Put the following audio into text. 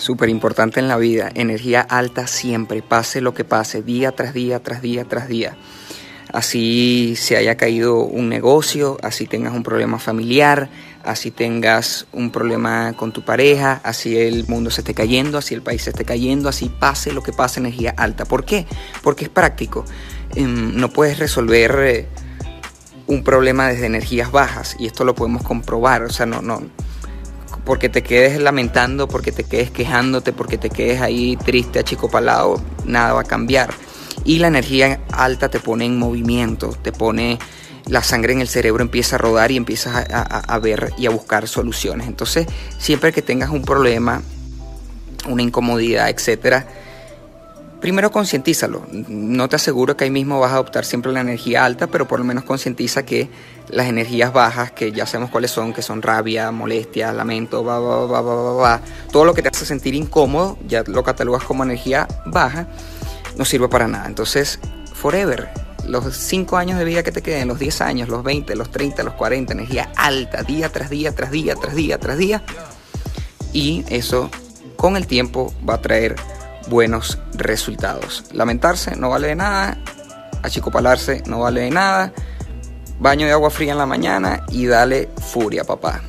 súper importante en la vida. Energía alta siempre, pase lo que pase, día tras día, tras día, tras día. Así se haya caído un negocio, así tengas un problema familiar, así tengas un problema con tu pareja, así el mundo se esté cayendo, así el país se esté cayendo, así pase lo que pase, energía alta. ¿Por qué? Porque es práctico. Em, no puedes resolver eh, un problema desde energías bajas y esto lo podemos comprobar. O sea, no, no, porque te quedes lamentando, porque te quedes quejándote, porque te quedes ahí triste, achicopalado, nada va a cambiar. Y la energía alta te pone en movimiento, te pone la sangre en el cerebro empieza a rodar y empiezas a, ver y a buscar soluciones. Entonces, siempre que tengas un problema, una incomodidad, etcétera, primero concientízalo. No te aseguro que ahí mismo vas a adoptar siempre la energía alta, pero por lo menos concientiza que las energías bajas, que ya sabemos cuáles son, que son rabia, molestia, lamento, va, va, va, va, va, todo lo que te hace sentir incómodo, ya lo catalogas como energía baja, no sirve para nada. Entonces, forever, los 5 años de vida que te queden, los 10 años, los 20, los 30, los 40, energía alta, día tras día, tras día, tras día, tras día. Y eso con el tiempo va a traer buenos resultados. Lamentarse no vale de nada, achicopalarse no vale de nada, baño de agua fría en la mañana y dale furia, papá.